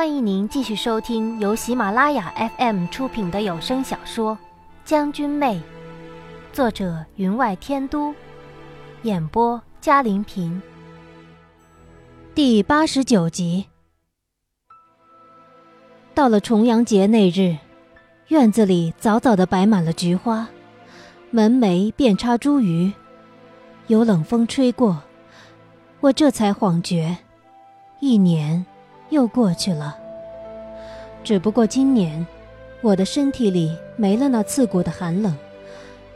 欢迎您继续收听由喜马拉雅 FM 出品的有声小说《将军妹》，作者云外天都，演播嘉林平。第八十九集。到了重阳节那日，院子里早早的摆满了菊花，门楣遍插茱萸。有冷风吹过，我这才恍觉，一年。又过去了。只不过今年，我的身体里没了那刺骨的寒冷，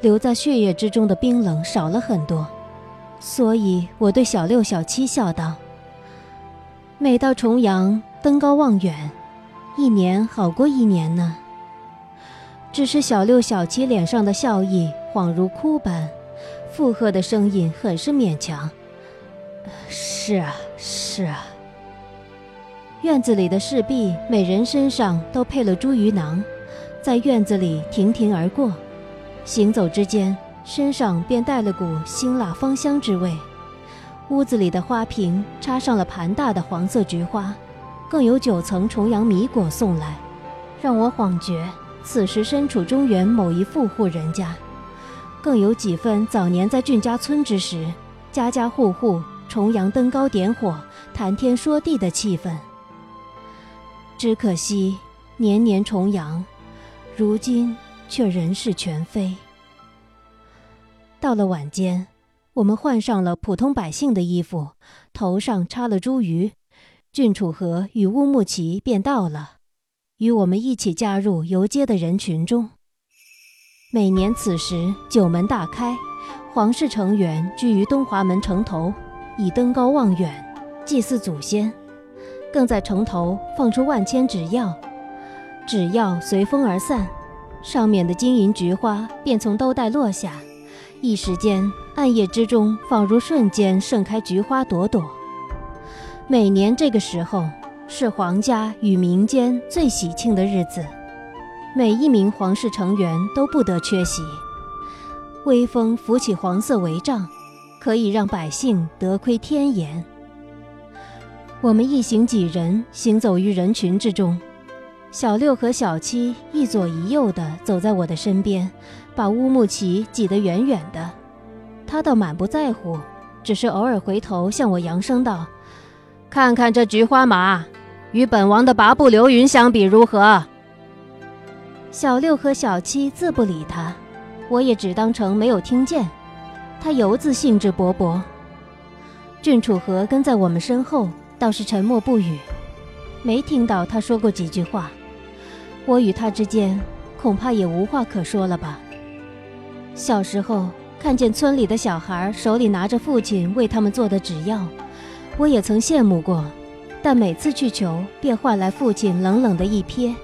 留在血液之中的冰冷少了很多，所以我对小六、小七笑道：“每到重阳，登高望远，一年好过一年呢。”只是小六、小七脸上的笑意恍如哭般，附和的声音很是勉强：“是啊，是啊。”院子里的侍婢每人身上都配了茱萸囊，在院子里亭亭而过，行走之间，身上便带了股辛辣芳香之味。屋子里的花瓶插上了盘大的黄色菊花，更有九层重阳米果送来，让我恍觉此时身处中原某一富户人家，更有几分早年在俊家村之时，家家户户重阳登高点火，谈天说地的气氛。只可惜，年年重阳，如今却人事全非。到了晚间，我们换上了普通百姓的衣服，头上插了茱萸，郡主和与乌木齐便到了，与我们一起加入游街的人群中。每年此时，九门大开，皇室成员居于东华门城头，以登高望远，祭祀祖先。更在城头放出万千纸鹞，纸鹞随风而散，上面的金银菊花便从兜带落下，一时间暗夜之中仿如瞬间盛开菊花朵朵。每年这个时候是皇家与民间最喜庆的日子，每一名皇室成员都不得缺席。微风拂起黄色帷帐，可以让百姓得窥天颜。我们一行几人行走于人群之中，小六和小七一左一右的走在我的身边，把乌木齐挤得远远的。他倒满不在乎，只是偶尔回头向我扬声道：“看看这菊花马，与本王的拔步流云相比如何？”小六和小七自不理他，我也只当成没有听见。他犹自兴致勃勃。郡主和跟在我们身后。倒是沉默不语，没听到他说过几句话。我与他之间，恐怕也无话可说了吧。小时候看见村里的小孩手里拿着父亲为他们做的纸药，我也曾羡慕过，但每次去求，便换来父亲冷冷的一瞥。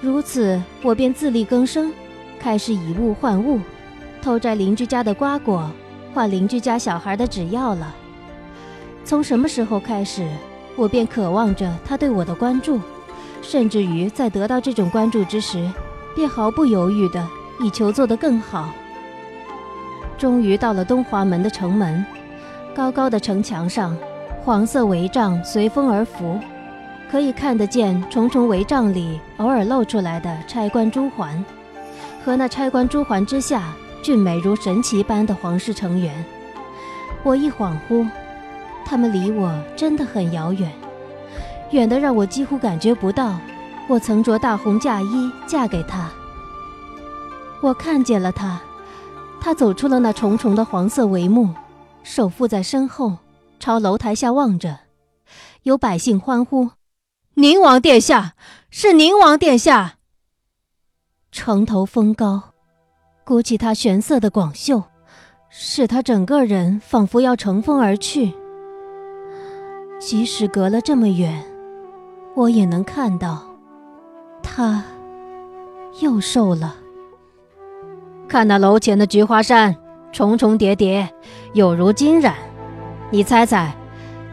如此，我便自力更生，开始以物换物，偷摘邻居家的瓜果，换邻居家小孩的纸药了。从什么时候开始，我便渴望着他对我的关注，甚至于在得到这种关注之时，便毫不犹豫地以求做得更好。终于到了东华门的城门，高高的城墙上，黄色帷帐随风而浮，可以看得见重重帷帐里偶尔露出来的差官珠环，和那差官珠环之下俊美如神奇般的皇室成员。我一恍惚。他们离我真的很遥远，远的让我几乎感觉不到，我曾着大红嫁衣嫁给他。我看见了他，他走出了那重重的黄色帷幕，手负在身后，朝楼台下望着。有百姓欢呼：“宁王殿下，是宁王殿下！”城头风高，鼓起他玄色的广袖，使他整个人仿佛要乘风而去。即使隔了这么远，我也能看到，他又瘦了。看那楼前的菊花山，重重叠叠，有如金染。你猜猜，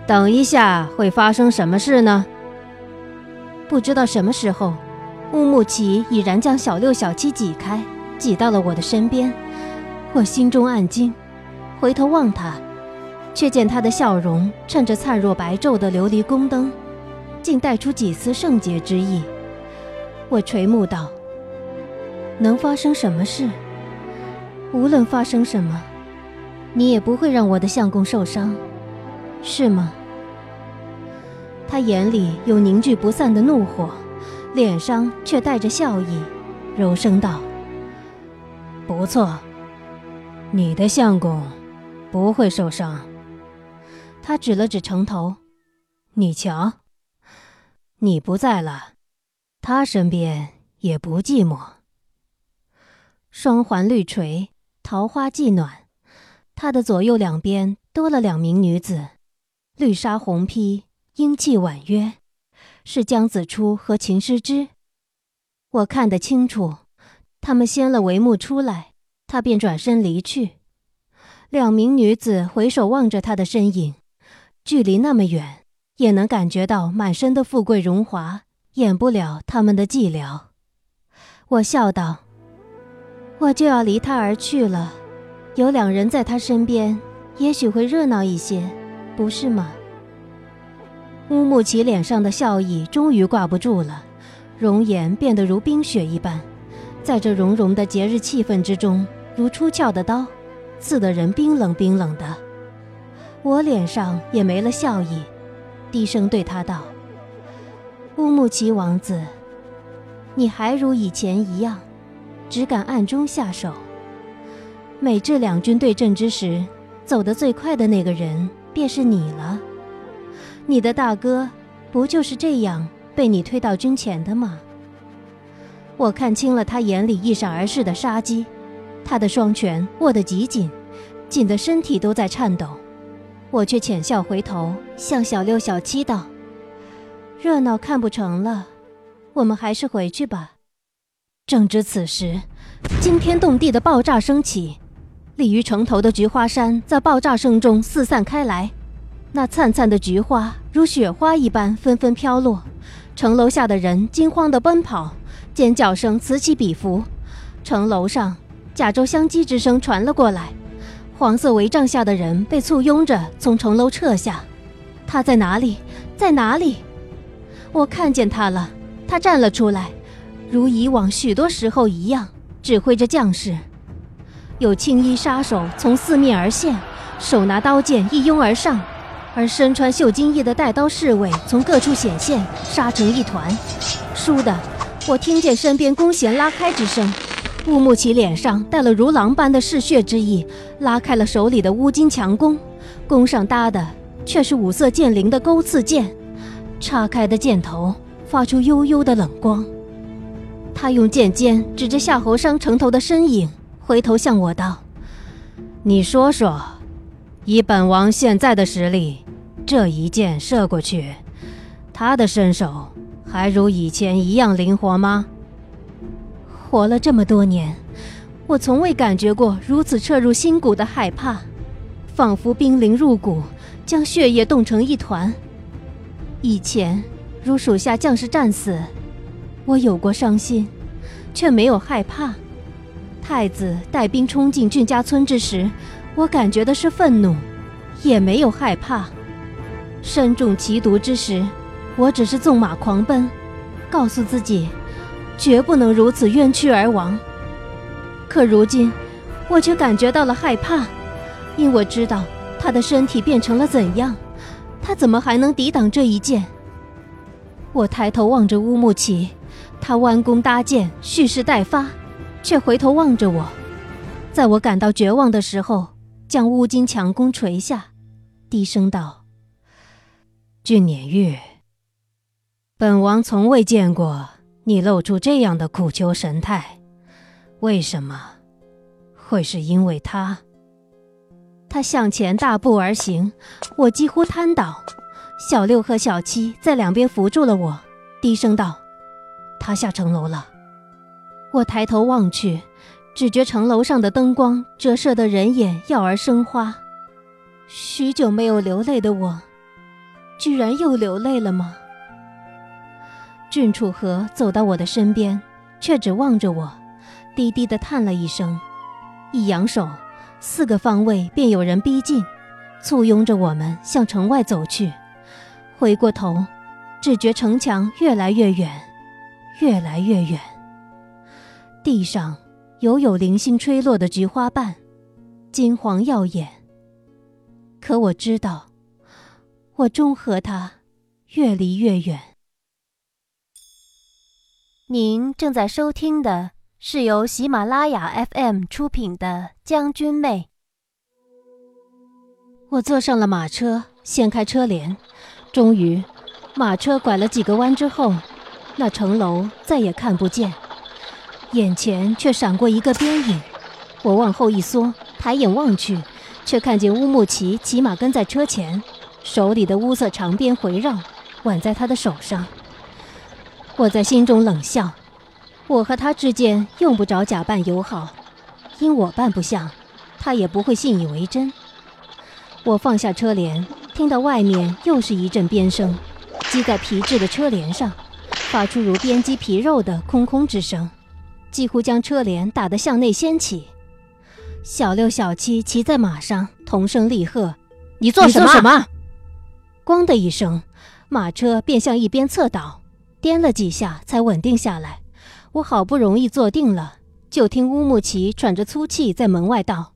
等一下会发生什么事呢？不知道什么时候，乌木齐已然将小六、小七挤开，挤到了我的身边。我心中暗惊，回头望他。却见他的笑容衬着灿若白昼的琉璃宫灯，竟带出几丝圣洁之意。我垂目道：“能发生什么事？无论发生什么，你也不会让我的相公受伤，是吗？”他眼里有凝聚不散的怒火，脸上却带着笑意，柔声道：“不错，你的相公不会受伤。”他指了指城头：“你瞧，你不在了，他身边也不寂寞。双环绿垂，桃花既暖，他的左右两边多了两名女子，绿纱红披。”英气婉约，是江子初和秦诗之。我看得清楚，他们掀了帷幕出来，他便转身离去。两名女子回首望着他的身影，距离那么远，也能感觉到满身的富贵荣华，掩不了他们的寂寥。我笑道：“我就要离他而去了，有两人在他身边，也许会热闹一些，不是吗？”乌木齐脸上的笑意终于挂不住了，容颜变得如冰雪一般，在这融融的节日气氛之中，如出鞘的刀，刺得人冰冷冰冷的。我脸上也没了笑意，低声对他道：“乌木齐王子，你还如以前一样，只敢暗中下手。每至两军对阵之时，走得最快的那个人便是你了。”你的大哥，不就是这样被你推到军前的吗？我看清了他眼里一闪而逝的杀机，他的双拳握得极紧，紧得身体都在颤抖。我却浅笑回头，向小六、小七道：“热闹看不成了，我们还是回去吧。”正值此时，惊天动地的爆炸声起，立于城头的菊花山在爆炸声中四散开来。那灿灿的菊花如雪花一般纷纷飘落，城楼下的人惊慌地奔跑，尖叫声此起彼伏。城楼上，甲州相击之声传了过来，黄色围帐下的人被簇拥着从城楼撤下。他在哪里？在哪里？我看见他了，他站了出来，如以往许多时候一样，指挥着将士。有青衣杀手从四面而现，手拿刀剑一拥而上。而身穿绣金衣的带刀侍卫从各处显现，杀成一团。倏地，我听见身边弓弦拉开之声。乌木齐脸上带了如狼般的嗜血之意，拉开了手里的乌金强弓，弓上搭的却是五色剑灵的钩刺剑，叉开的箭头发出幽幽的冷光。他用剑尖指着夏侯商城头的身影，回头向我道：“你说说。”以本王现在的实力，这一箭射过去，他的身手还如以前一样灵活吗？活了这么多年，我从未感觉过如此彻入心骨的害怕，仿佛冰凌入骨，将血液冻成一团。以前，如属下将士战死，我有过伤心，却没有害怕。太子带兵冲进俊家村之时。我感觉的是愤怒，也没有害怕。身中奇毒之时，我只是纵马狂奔，告诉自己，绝不能如此冤屈而亡。可如今，我却感觉到了害怕，因我知道他的身体变成了怎样，他怎么还能抵挡这一剑？我抬头望着乌木齐，他弯弓搭箭，蓄势待发，却回头望着我。在我感到绝望的时候。将乌金强弓垂下，低声道：“俊撵玉，本王从未见过你露出这样的苦求神态，为什么？会是因为他？”他向前大步而行，我几乎瘫倒。小六和小七在两边扶住了我，低声道：“他下城楼了。”我抬头望去。只觉城楼上的灯光折射的人眼耀而生花，许久没有流泪的我，居然又流泪了吗？郡楚河走到我的身边，却只望着我，低低的叹了一声，一扬手，四个方位便有人逼近，簇拥着我们向城外走去。回过头，只觉城墙越来越远，越来越远。地上犹有零星吹落的菊花瓣，金黄耀眼。可我知道，我终和他越离越远。您正在收听的是由喜马拉雅 FM 出品的《将军妹》。我坐上了马车，掀开车帘，终于，马车拐了几个弯之后，那城楼再也看不见，眼前却闪过一个边影。我往后一缩，抬眼望去，却看见乌木齐骑马跟在车前，手里的乌色长鞭回绕，挽在他的手上。我在心中冷笑，我和他之间用不着假扮友好，因我扮不像，他也不会信以为真。我放下车帘，听到外面又是一阵鞭声，击在皮质的车帘上，发出如鞭击皮肉的空空之声，几乎将车帘打得向内掀起。小六、小七骑在马上，同声厉喝：“你做什么？”咣的一声，马车便向一边侧倒，颠了几下才稳定下来。我好不容易坐定了，就听乌木齐喘着粗气在门外道：“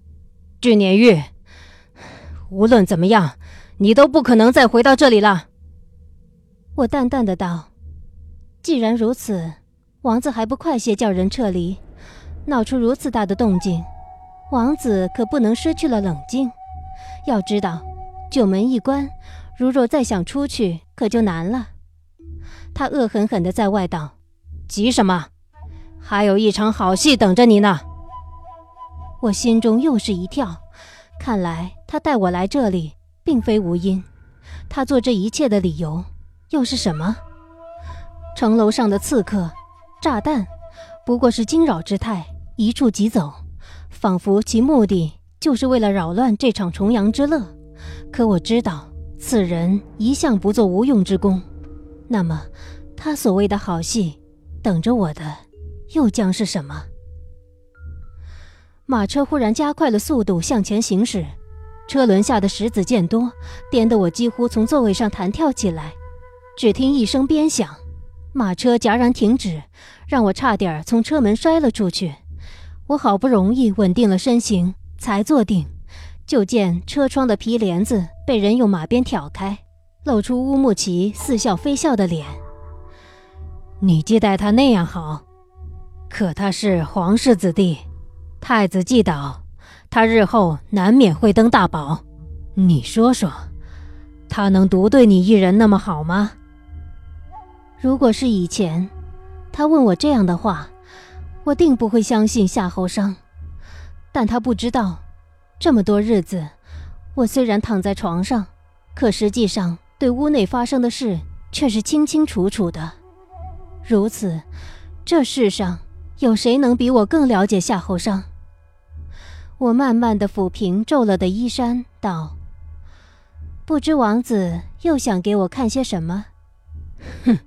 俊年玉。”无论怎么样，你都不可能再回到这里了。我淡淡的道：“既然如此，王子还不快些叫人撤离？闹出如此大的动静，王子可不能失去了冷静。要知道，九门一关，如若再想出去，可就难了。”他恶狠狠的在外道：“急什么？还有一场好戏等着你呢。”我心中又是一跳。看来他带我来这里并非无因，他做这一切的理由又是什么？城楼上的刺客、炸弹，不过是惊扰之态，一触即走，仿佛其目的就是为了扰乱这场重阳之乐。可我知道此人一向不做无用之功，那么他所谓的好戏，等着我的又将是什么？马车忽然加快了速度向前行驶，车轮下的石子渐多，颠得我几乎从座位上弹跳起来。只听一声鞭响，马车戛然停止，让我差点从车门摔了出去。我好不容易稳定了身形，才坐定，就见车窗的皮帘子被人用马鞭挑开，露出乌木齐似笑非笑的脸。你接待他那样好，可他是皇室子弟。太子既倒，他日后难免会登大宝。你说说，他能独对你一人那么好吗？如果是以前，他问我这样的话，我定不会相信夏侯商。但他不知道，这么多日子，我虽然躺在床上，可实际上对屋内发生的事却是清清楚楚的。如此，这世上有谁能比我更了解夏侯商？我慢慢的抚平皱了的衣衫，道：“不知王子又想给我看些什么？”哼，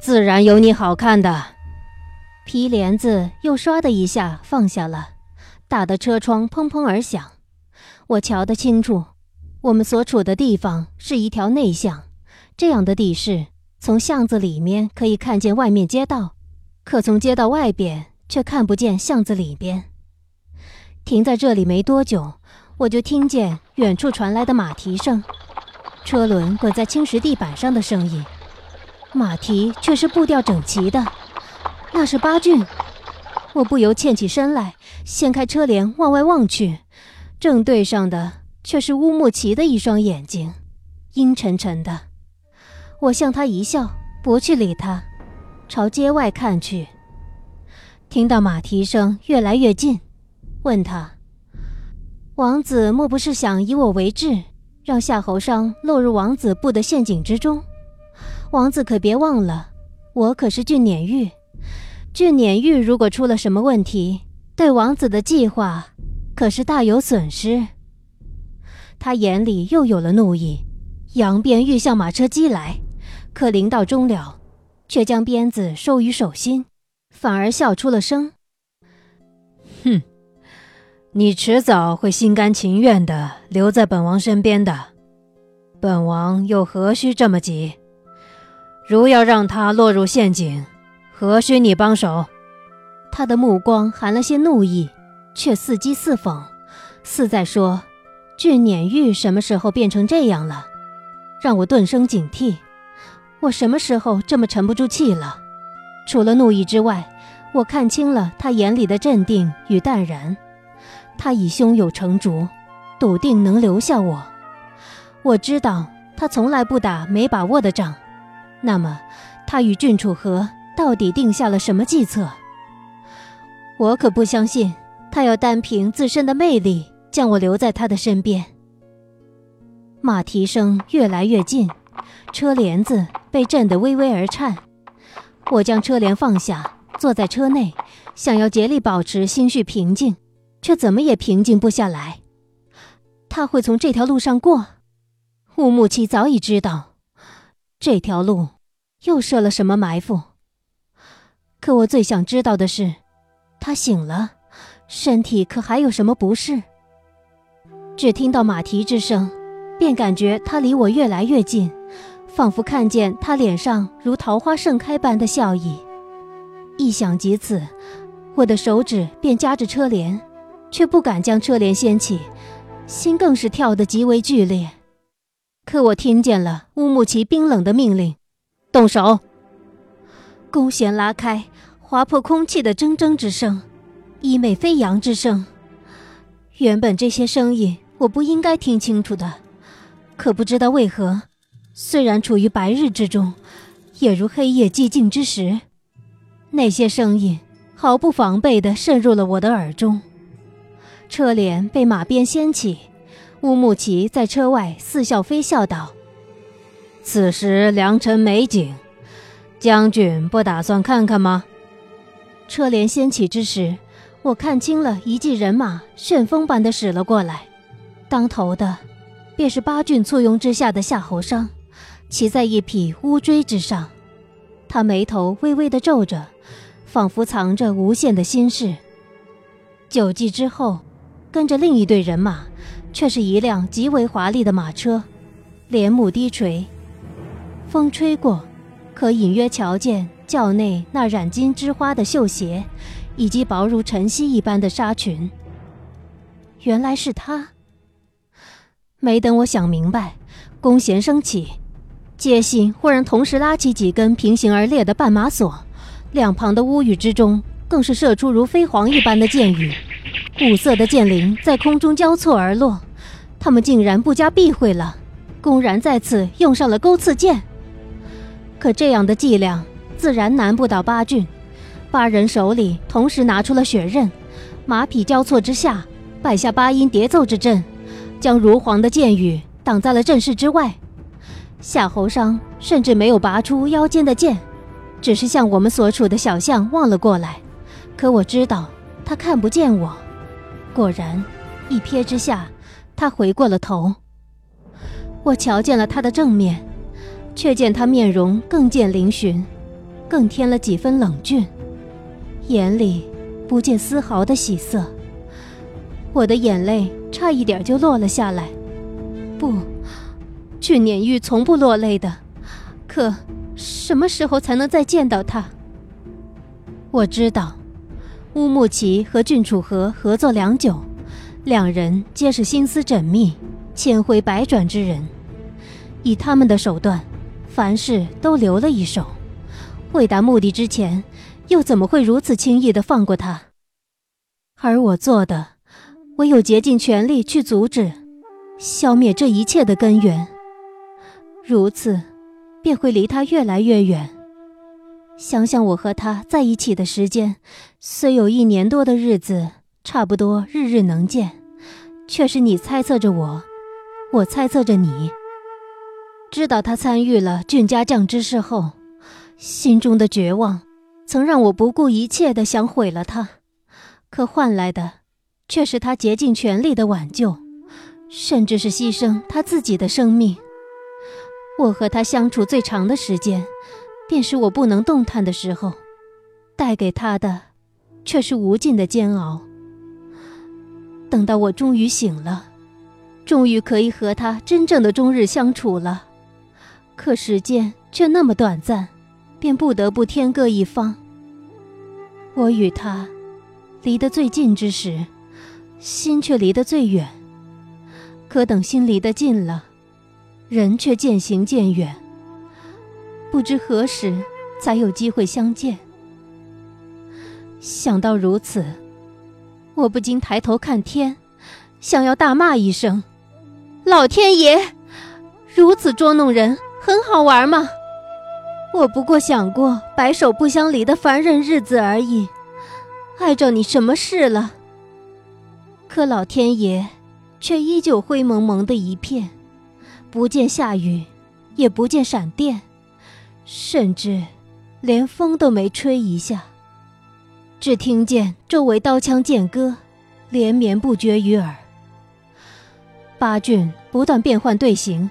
自然有你好看的。皮帘子又唰的一下放下了，打得车窗砰砰而响。我瞧得清楚，我们所处的地方是一条内巷，这样的地势，从巷子里面可以看见外面街道，可从街道外边却看不见巷子里边。停在这里没多久，我就听见远处传来的马蹄声，车轮滚在青石地板上的声音。马蹄却是步调整齐的，那是八骏。我不由欠起身来，掀开车帘往外望去，正对上的却是乌木齐的一双眼睛，阴沉沉的。我向他一笑，不去理他，朝街外看去，听到马蹄声越来越近。问他：“王子莫不是想以我为质，让夏侯商落入王子布的陷阱之中？王子可别忘了，我可是俊撵玉。俊撵玉如果出了什么问题，对王子的计划可是大有损失。”他眼里又有了怒意，扬鞭欲向马车击来，可临到终了，却将鞭子收于手心，反而笑出了声：“哼。”你迟早会心甘情愿地留在本王身边的，本王又何须这么急？如要让他落入陷阱，何须你帮手？他的目光含了些怒意，却似讥似讽，似在说：“俊撵玉什么时候变成这样了？”让我顿生警惕。我什么时候这么沉不住气了？除了怒意之外，我看清了他眼里的镇定与淡然。他已胸有成竹，笃定能留下我。我知道他从来不打没把握的仗。那么，他与郡主和到底定下了什么计策？我可不相信他要单凭自身的魅力将我留在他的身边。马蹄声越来越近，车帘子被震得微微而颤。我将车帘放下，坐在车内，想要竭力保持心绪平静，却怎么也平静不下来。他会从这条路上过？乌木齐早已知道，这条路又设了什么埋伏。可我最想知道的是，他醒了，身体可还有什么不适？只听到马蹄之声，便感觉他离我越来越近。仿佛看见他脸上如桃花盛开般的笑意，一想及此，我的手指便夹着车帘，却不敢将车帘掀起，心更是跳得极为剧烈。可我听见了乌木齐冰冷的命令：“动手！”弓弦拉开，划破空气的铮铮之声，衣袂飞扬之声。原本这些声音我不应该听清楚的，可不知道为何。虽然处于白日之中，也如黑夜寂静之时。那些声音毫不防备地渗入了我的耳中。车帘被马鞭掀起，乌木齐在车外似笑非笑道：“此时良辰美景，将军不打算看看吗？”车帘掀起之时，我看清了一骑人马旋风般的驶了过来，当头的便是八骏簇拥之下的夏侯商。骑在一匹乌骓之上，他眉头微微的皱着，仿佛藏着无限的心事。九骑之后，跟着另一队人马，却是一辆极为华丽的马车，帘幕低垂，风吹过，可隐约瞧见轿内那染金枝花的绣鞋，以及薄如晨曦一般的纱裙。原来是他。没等我想明白，弓弦声起。街心忽然同时拉起几根平行而列的绊马索，两旁的屋宇之中更是射出如飞蝗一般的箭雨，五色的箭翎在空中交错而落。他们竟然不加避讳了，公然再次用上了钩刺剑。可这样的伎俩自然难不倒八郡，八人手里同时拿出了血刃，马匹交错之下摆下八音叠奏之阵，将如簧的箭雨挡在了阵势之外。夏侯商甚至没有拔出腰间的剑，只是向我们所处的小巷望了过来。可我知道他看不见我。果然，一瞥之下，他回过了头。我瞧见了他的正面，却见他面容更见嶙峋，更添了几分冷峻，眼里不见丝毫的喜色。我的眼泪差一点就落了下来。不。俊撵玉从不落泪的，可什么时候才能再见到他？我知道，乌木齐和郡主和合作良久，两人皆是心思缜密、千回百转之人。以他们的手段，凡事都留了一手。未达目的之前，又怎么会如此轻易的放过他？而我做的，唯有竭尽全力去阻止、消灭这一切的根源。如此，便会离他越来越远。想想我和他在一起的时间，虽有一年多的日子，差不多日日能见，却是你猜测着我，我猜测着你。知道他参与了俊家将之事后，心中的绝望，曾让我不顾一切的想毁了他，可换来的，却是他竭尽全力的挽救，甚至是牺牲他自己的生命。我和他相处最长的时间，便是我不能动弹的时候，带给他的，却是无尽的煎熬。等到我终于醒了，终于可以和他真正的终日相处了，可时间却那么短暂，便不得不天各一方。我与他离得最近之时，心却离得最远。可等心离得近了，人却渐行渐远。不知何时才有机会相见。想到如此，我不禁抬头看天，想要大骂一声：“老天爷！如此捉弄人，很好玩吗？”我不过想过白首不相离的凡人日子而已，碍着你什么事了？可老天爷却依旧灰蒙蒙的一片，不见下雨，也不见闪电，甚至连风都没吹一下。只听见周围刀枪剑戈连绵不绝于耳。八郡不断变换队形，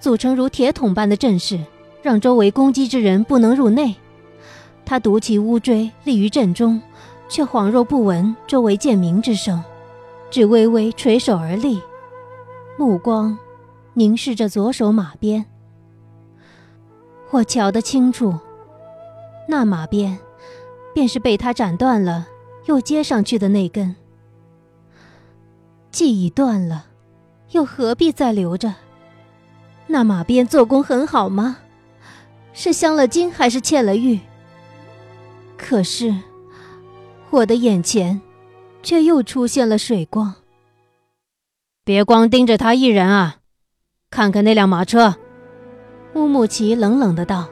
组成如铁桶般的阵势。让周围攻击之人不能入内，他独骑乌锥立于阵中，却恍若不闻周围剑鸣之声，只微微垂手而立，目光凝视着左手马鞭。我瞧得清楚，那马鞭便是被他斩断了又接上去的那根。既已断了，又何必再留着？那马鞭做工很好吗？是镶了金还是嵌了玉？可是，我的眼前却又出现了水光。别光盯着他一人啊，看看那辆马车。乌木齐冷冷的道。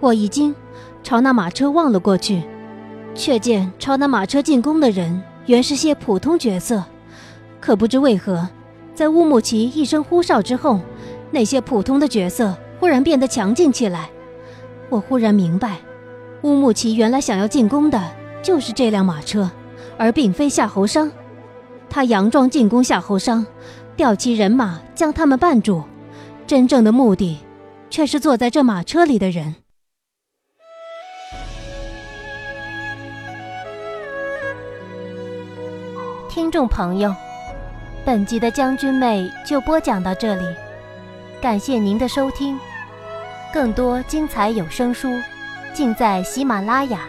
我一惊，朝那马车望了过去，却见朝那马车进攻的人原是些普通角色，可不知为何，在乌木齐一声呼哨之后，那些普通的角色。忽然变得强劲起来，我忽然明白，乌木齐原来想要进攻的就是这辆马车，而并非夏侯商。他佯装进攻夏侯商，调集人马将他们绊住，真正的目的却是坐在这马车里的人。听众朋友，本集的将军妹就播讲到这里，感谢您的收听。更多精彩有声书，尽在喜马拉雅。